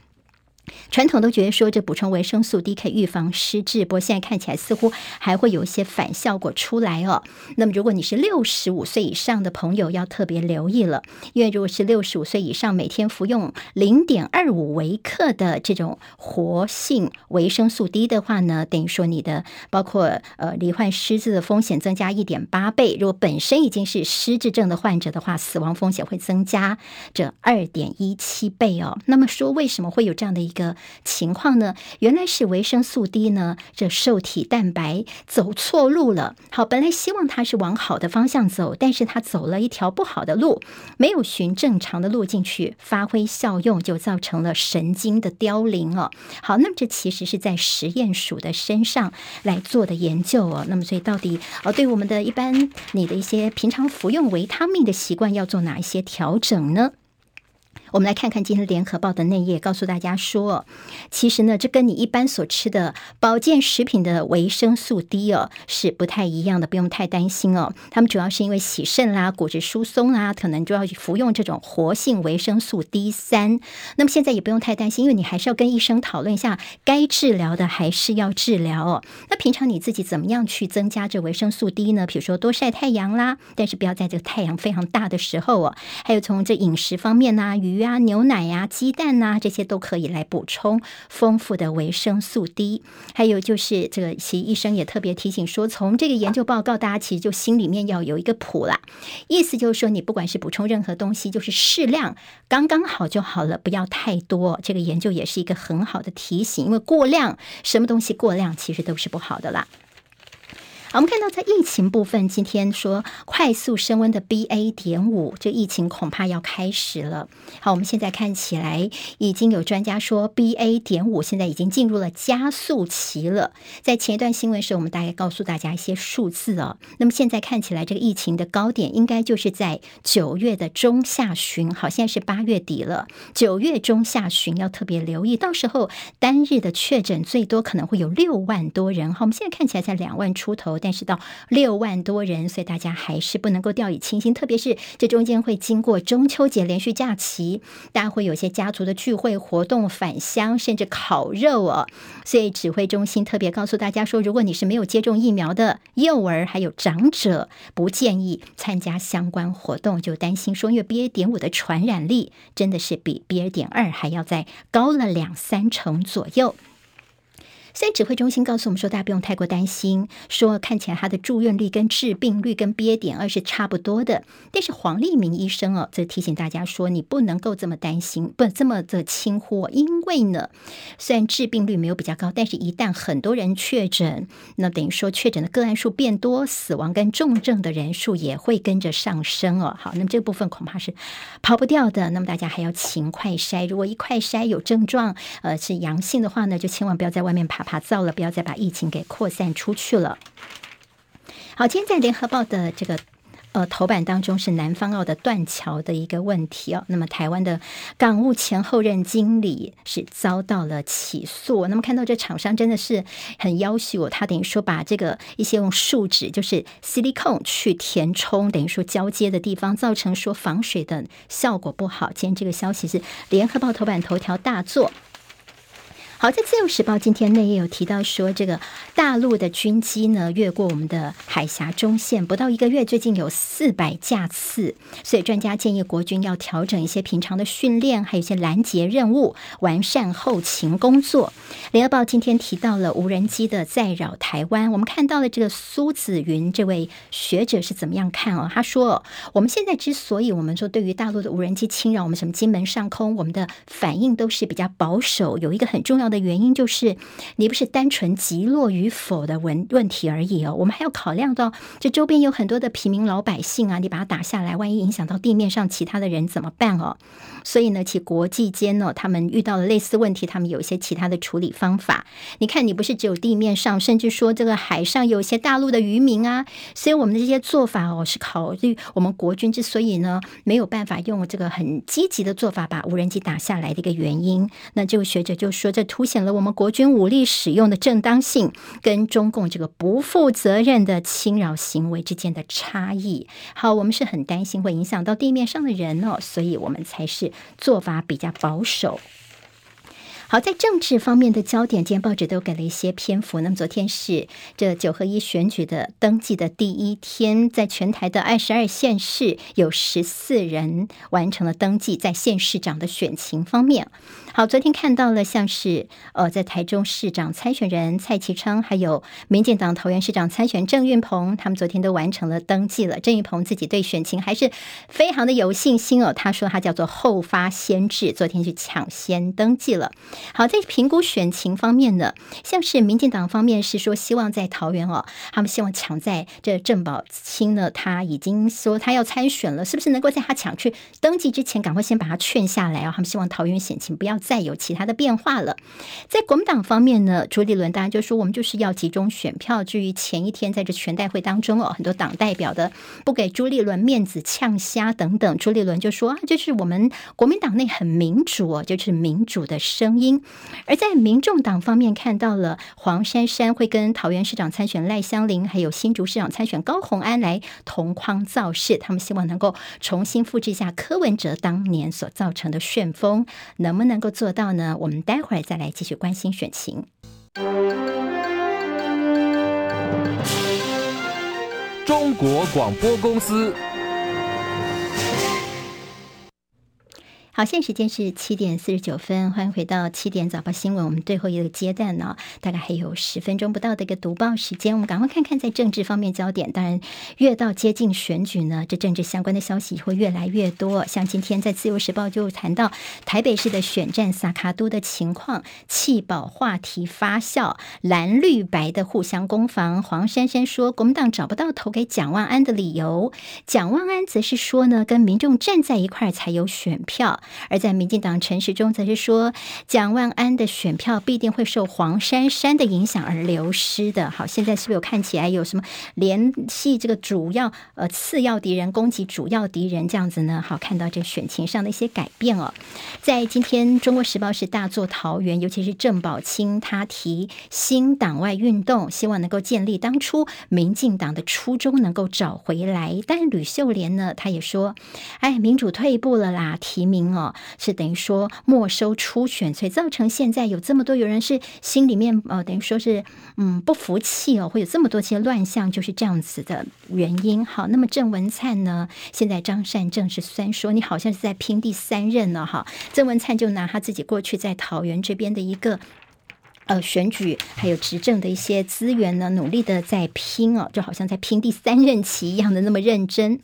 传统都觉得说这补充维生素 D 可以预防失智，不过现在看起来似乎还会有一些反效果出来哦。那么如果你是六十五岁以上的朋友，要特别留意了，因为如果是六十五岁以上，每天服用零点二五微克的这种活性维生素 D 的话呢，等于说你的包括呃罹患失智的风险增加一点八倍。如果本身已经是失智症的患者的话，死亡风险会增加这二点一七倍哦。那么说为什么会有这样的一一个情况呢，原来是维生素 D 呢，这受体蛋白走错路了。好，本来希望它是往好的方向走，但是它走了一条不好的路，没有循正常的路径去发挥效用，就造成了神经的凋零哦。好，那么这其实是在实验鼠的身上来做的研究哦。那么所以到底哦，对我们的一般你的一些平常服用维他命的习惯要做哪一些调整呢？我们来看看今天联合报的内页，告诉大家说，其实呢，这跟你一般所吃的保健食品的维生素 D 哦是不太一样的，不用太担心哦。他们主要是因为洗肾啦、骨质疏松啦，可能就要服用这种活性维生素 D 三。那么现在也不用太担心，因为你还是要跟医生讨论一下，该治疗的还是要治疗哦。那平常你自己怎么样去增加这维生素 D 呢？比如说多晒太阳啦，但是不要在这个太阳非常大的时候哦。还有从这饮食方面呢，鱼。啊，牛奶呀、鸡蛋呐、这些都可以来补充丰富的维生素 D。还有就是，这个其实医生也特别提醒说，从这个研究报告，大家其实就心里面要有一个谱啦。意思就是说，你不管是补充任何东西，就是适量，刚刚好就好了，不要太多。这个研究也是一个很好的提醒，因为过量，什么东西过量，其实都是不好的啦。我们看到，在疫情部分，今天说快速升温的 BA. 点五，这疫情恐怕要开始了。好，我们现在看起来，已经有专家说 BA. 点五现在已经进入了加速期了。在前一段新闻时，我们大概告诉大家一些数字哦。那么现在看起来，这个疫情的高点应该就是在九月的中下旬。好，现在是八月底了，九月中下旬要特别留意，到时候单日的确诊最多可能会有六万多人。好，我们现在看起来才两万出头。但是到六万多人，所以大家还是不能够掉以轻心。特别是这中间会经过中秋节连续假期，大家会有些家族的聚会活动、返乡，甚至烤肉哦。所以指挥中心特别告诉大家说，如果你是没有接种疫苗的幼儿还有长者，不建议参加相关活动，就担心说，因为 BA. 点五的传染力真的是比 BA. 点二还要再高了两三成左右。所以指挥中心告诉我们说，大家不用太过担心，说看起来他的住院率跟致病率跟 BA 点二是差不多的。但是黄立明医生哦，则提醒大家说，你不能够这么担心，不这么的轻忽，因为呢，虽然致病率没有比较高，但是一旦很多人确诊，那等于说确诊的个案数变多，死亡跟重症的人数也会跟着上升哦。好，那么这个部分恐怕是跑不掉的。那么大家还要勤快筛，如果一快筛有症状，呃，是阳性的话呢，就千万不要在外面爬。怕造了，不要再把疫情给扩散出去了。好，今天在联合报的这个呃头版当中是南方澳的断桥的一个问题哦。那么台湾的港务前后任经理是遭到了起诉。那么看到这厂商真的是很夭寿，他等于说把这个一些用树脂就是 silicone 去填充，等于说交接的地方，造成说防水的效果不好。今天这个消息是联合报头版头条大作。好，在《自由时报》今天内也有提到说，这个大陆的军机呢越过我们的海峡中线不到一个月，最近有四百架次，所以专家建议国军要调整一些平常的训练，还有一些拦截任务，完善后勤工作。《联合报》今天提到了无人机的再扰台湾，我们看到了这个苏子云这位学者是怎么样看哦？他说，我们现在之所以我们说对于大陆的无人机侵扰我们什么金门上空，我们的反应都是比较保守，有一个很重要的的。原因就是，你不是单纯击落与否的问问题而已哦，我们还要考量到这周边有很多的平民老百姓啊，你把它打下来，万一影响到地面上其他的人怎么办哦？所以呢，其国际间呢，他们遇到了类似问题，他们有一些其他的处理方法。你看，你不是只有地面上，甚至说这个海上有一些大陆的渔民啊，所以我们的这些做法哦，是考虑我们国军之所以呢没有办法用这个很积极的做法把无人机打下来的一个原因。那这个学者就说，这突凸显了我们国军武力使用的正当性跟中共这个不负责任的侵扰行为之间的差异。好，我们是很担心会影响到地面上的人哦，所以我们才是。做法比较保守。好，在政治方面的焦点，今天报纸都给了一些篇幅。那么昨天是这九合一选举的登记的第一天，在全台的二十二县市有十四人完成了登记。在县市长的选情方面，好，昨天看到了像是呃，在台中市长参选人蔡其昌，还有民进党桃园市长参选郑运鹏，他们昨天都完成了登记了。郑运鹏自己对选情还是非常的有信心哦，他说他叫做后发先至，昨天去抢先登记了。好，在评估选情方面呢，像是民进党方面是说希望在桃园哦，他们希望抢在这郑宝清呢，他已经说他要参选了，是不是能够在他抢去登记之前，赶快先把他劝下来啊？他们希望桃园选情不要再有其他的变化了。在国民党方面呢，朱立伦当然就说我们就是要集中选票。至于前一天在这全代会当中哦，很多党代表的不给朱立伦面子、呛虾等等，朱立伦就说啊，就是我们国民党内很民主哦，就是民主的声音。而在民众党方面，看到了黄珊珊会跟桃园市长参选赖香伶，还有新竹市长参选高虹安来同框造势。他们希望能够重新复制一下柯文哲当年所造成的旋风，能不能够做到呢？我们待会儿再来继续关心选情。中国广播公司。好，现在时间是七点四十九分，欢迎回到七点早报新闻。我们最后一个阶段呢，大概还有十分钟不到的一个读报时间，我们赶快看看在政治方面焦点。当然，越到接近选举呢，这政治相关的消息会越来越多。像今天在《自由时报》就谈到台北市的选战萨卡都的情况，弃保话题发酵，蓝绿白的互相攻防。黄珊珊说，国民党找不到投给蒋万安的理由，蒋万安则是说呢，跟民众站在一块才有选票。而在民进党陈时中则是说，蒋万安的选票必定会受黄珊珊的影响而流失的。好，现在是不是有看起来有什么联系这个主要呃次要敌人攻击主要敌人这样子呢？好，看到这选情上的一些改变哦。在今天《中国时报》是大做桃园，尤其是郑宝清，他提新党外运动，希望能够建立当初民进党的初衷，能够找回来。但吕秀莲呢，他也说：“哎，民主退步了啦，提名哦，是等于说没收初选，所以造成现在有这么多有人是心里面呃，等于说是嗯不服气哦，会有这么多些乱象，就是这样子的原因。好，那么郑文灿呢，现在张善政是虽然说你好像是在拼第三任了哈，郑文灿就拿他自己过去在桃园这边的一个。”呃，选举还有执政的一些资源呢，努力的在拼哦，就好像在拼第三任期一样的那么认真。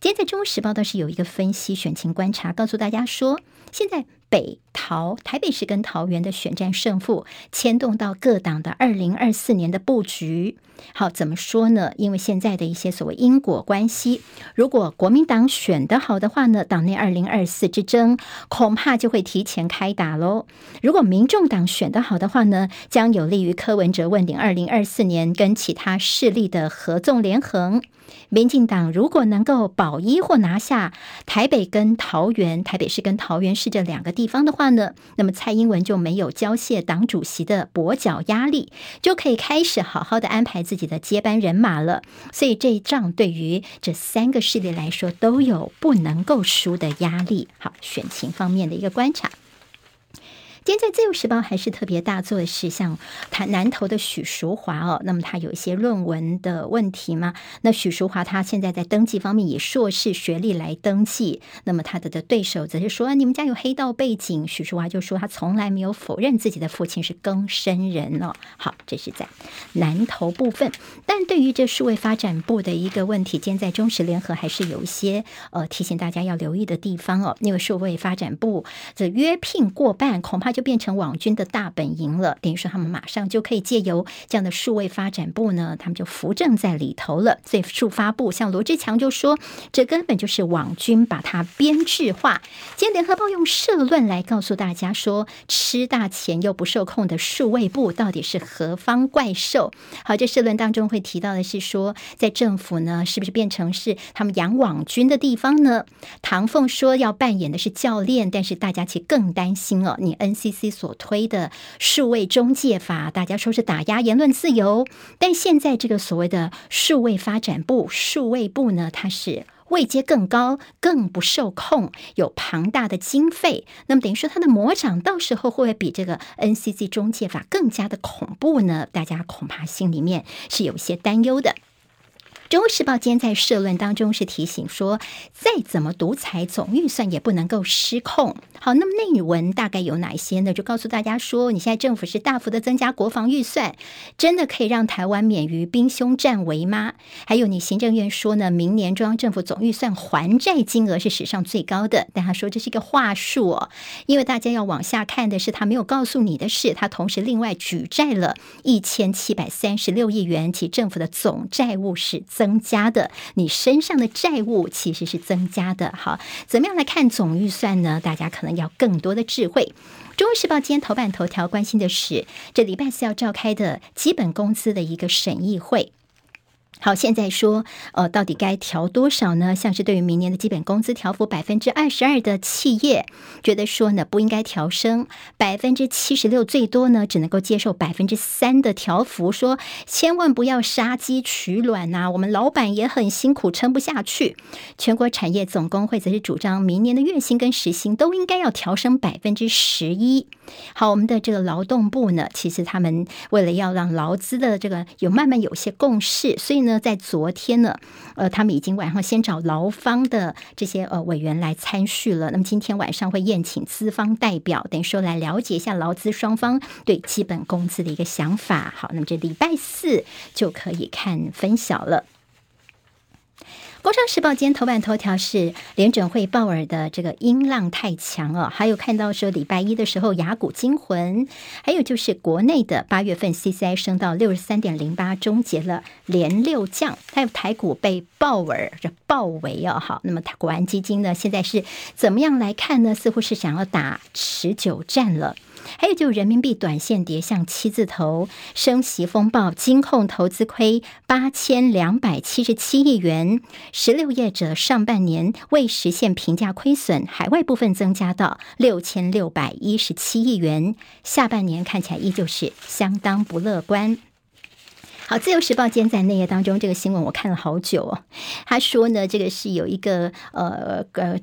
今天在《中国时报》倒是有一个分析选情观察，告诉大家说，现在。北桃台北市跟桃园的选战胜负，牵动到各党的二零二四年的布局。好，怎么说呢？因为现在的一些所谓因果关系，如果国民党选得好的话呢，党内二零二四之争恐怕就会提前开打喽。如果民众党选得好的话呢，将有利于柯文哲问鼎二零二四年跟其他势力的合纵连横。民进党如果能够保一或拿下台北跟桃园，台北市跟桃园市这两个地方的话呢，那么蔡英文就没有交卸党主席的跛脚压力，就可以开始好好的安排自己的接班人马了。所以这一仗对于这三个势力来说都有不能够输的压力。好，选情方面的一个观察。今天在《自由时报》还是特别大做的是像谈南投的许淑华哦，那么他有一些论文的问题吗？那许淑华他现在在登记方面以硕士学历来登记，那么他的的对手则是说你们家有黑道背景，许淑华就说他从来没有否认自己的父亲是更生人哦。好，这是在南投部分，但对于这数位发展部的一个问题，今天在中时联合还是有一些呃提醒大家要留意的地方哦，因为数位发展部这约聘过半，恐怕。就变成网军的大本营了，等于说他们马上就可以借由这样的数位发展部呢，他们就扶正在里头了。所以数发部像罗志强就说，这根本就是网军把它编制化。今天联合报用社论来告诉大家说，吃大钱又不受控的数位部到底是何方怪兽？好，这社论当中会提到的是说，在政府呢，是不是变成是他们养网军的地方呢？唐凤说要扮演的是教练，但是大家其实更担心哦，你 N。CC 所推的数位中介法，大家说是打压言论自由，但现在这个所谓的数位发展部、数位部呢，它是位阶更高，更不受控，有庞大的经费。那么等于说，它的魔掌到时候会不会比这个 NCC 中介法更加的恐怖呢？大家恐怕心里面是有些担忧的。《中时报》今天在社论当中是提醒说，再怎么独裁，总预算也不能够失控。好，那么内文大概有哪一些呢？就告诉大家说，你现在政府是大幅的增加国防预算，真的可以让台湾免于兵凶战危吗？还有，你行政院说呢，明年中央政府总预算还债金额是史上最高的，但他说这是一个话术哦，因为大家要往下看的是他没有告诉你的是，他同时另外举债了一千七百三十六亿元，其政府的总债务是增。增加的，你身上的债务其实是增加的。好，怎么样来看总预算呢？大家可能要更多的智慧。《中国时报》今天头版头条关心的是，这礼拜四要召开的基本工资的一个审议会。好，现在说，呃，到底该调多少呢？像是对于明年的基本工资调幅百分之二十二的企业，觉得说呢不应该调升百分之七十六，最多呢只能够接受百分之三的调幅。说千万不要杀鸡取卵呐、我们老板也很辛苦，撑不下去。全国产业总工会则是主张明年的月薪跟时薪都应该要调升百分之十一。好，我们的这个劳动部呢，其实他们为了要让劳资的这个有慢慢有些共识，所以那。在昨天呢，呃，他们已经晚上先找劳方的这些呃委员来参叙了。那么今天晚上会宴请资方代表，等于说来了解一下劳资双方对基本工资的一个想法。好，那么这礼拜四就可以看分晓了。工商时报今天头版头条是联准会鲍尔的这个音浪太强哦，还有看到说礼拜一的时候雅股惊魂，还有就是国内的八月份 CCI 升到六十三点零八，终结了连六降，还有台股被鲍尔这包围哦，好，那么国安基金呢现在是怎么样来看呢？似乎是想要打持久战了。还有就人民币短线跌向七字头，升息风暴，金控投资亏八千两百七十七亿元，十六业者上半年未实现平价亏损，海外部分增加到六千六百一十七亿元，下半年看起来依旧是相当不乐观。好，自由时报今天在内页当中这个新闻我看了好久哦，他说呢，这个是有一个呃呃。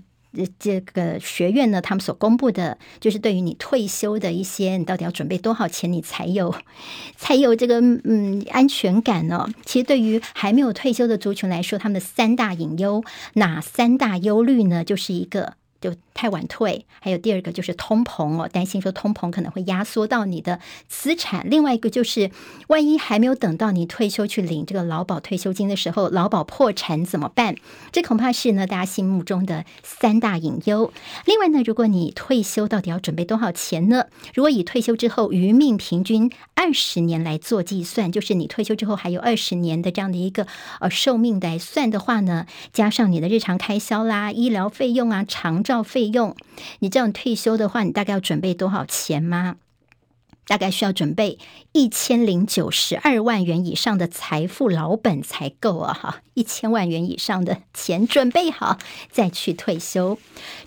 这个学院呢，他们所公布的，就是对于你退休的一些，你到底要准备多少钱，你才有 才有这个嗯安全感呢？其实对于还没有退休的族群来说，他们的三大隐忧，哪三大忧虑呢？就是一个。就太晚退，还有第二个就是通膨哦，担心说通膨可能会压缩到你的资产。另外一个就是，万一还没有等到你退休去领这个劳保退休金的时候，劳保破产怎么办？这恐怕是呢大家心目中的三大隐忧。另外呢，如果你退休到底要准备多少钱呢？如果以退休之后余命平均二十年来做计算，就是你退休之后还有二十年的这样的一个呃寿命来算的话呢，加上你的日常开销啦、医疗费用啊、长照费用，你这样退休的话，你大概要准备多少钱吗？大概需要准备一千零九十二万元以上的财富老本才够啊！哈，一千万元以上的钱准备好再去退休。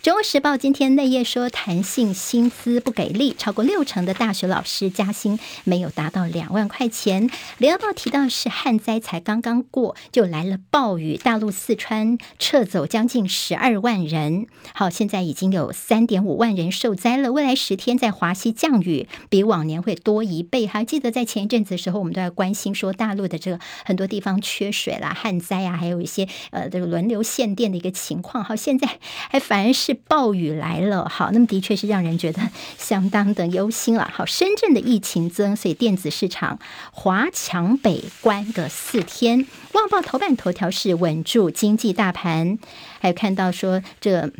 中国时报今天内页说，弹性薪资不给力，超过六成的大学老师加薪没有达到两万块钱。联合报提到是旱灾才刚刚过，就来了暴雨，大陆四川撤走将近十二万人。好，现在已经有三点五万人受灾了。未来十天在华西降雨，比往年。会多一倍，还记得在前一阵子的时候，我们都在关心说大陆的这个很多地方缺水啦、旱灾啊，还有一些呃这个轮流限电的一个情况。好，现在还反而是暴雨来了。好，那么的确是让人觉得相当的忧心了。好，深圳的疫情增，所以电子市场华强北关个四天。旺报头版头条是稳住经济大盘，还有看到说这。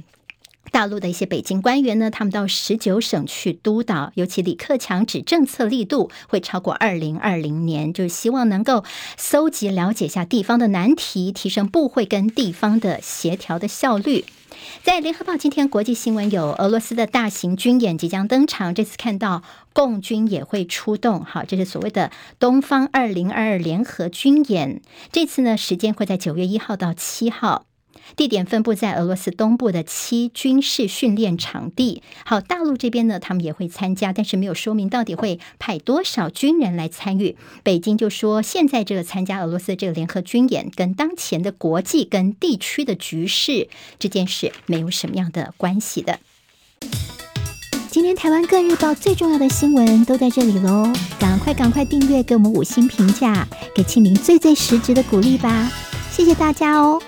大陆的一些北京官员呢，他们到十九省去督导，尤其李克强指政策力度会超过二零二零年，就是希望能够搜集了解一下地方的难题，提升部会跟地方的协调的效率。在联合报今天国际新闻有俄罗斯的大型军演即将登场，这次看到共军也会出动，好，这是所谓的东方二零二二联合军演，这次呢时间会在九月一号到七号。地点分布在俄罗斯东部的七军事训练场地。好，大陆这边呢，他们也会参加，但是没有说明到底会派多少军人来参与。北京就说，现在这个参加俄罗斯这个联合军演，跟当前的国际跟地区的局势这件事没有什么样的关系的。今天台湾各日报最重要的新闻都在这里喽，赶快赶快订阅，给我们五星评价，给庆明最最实质的鼓励吧，谢谢大家哦。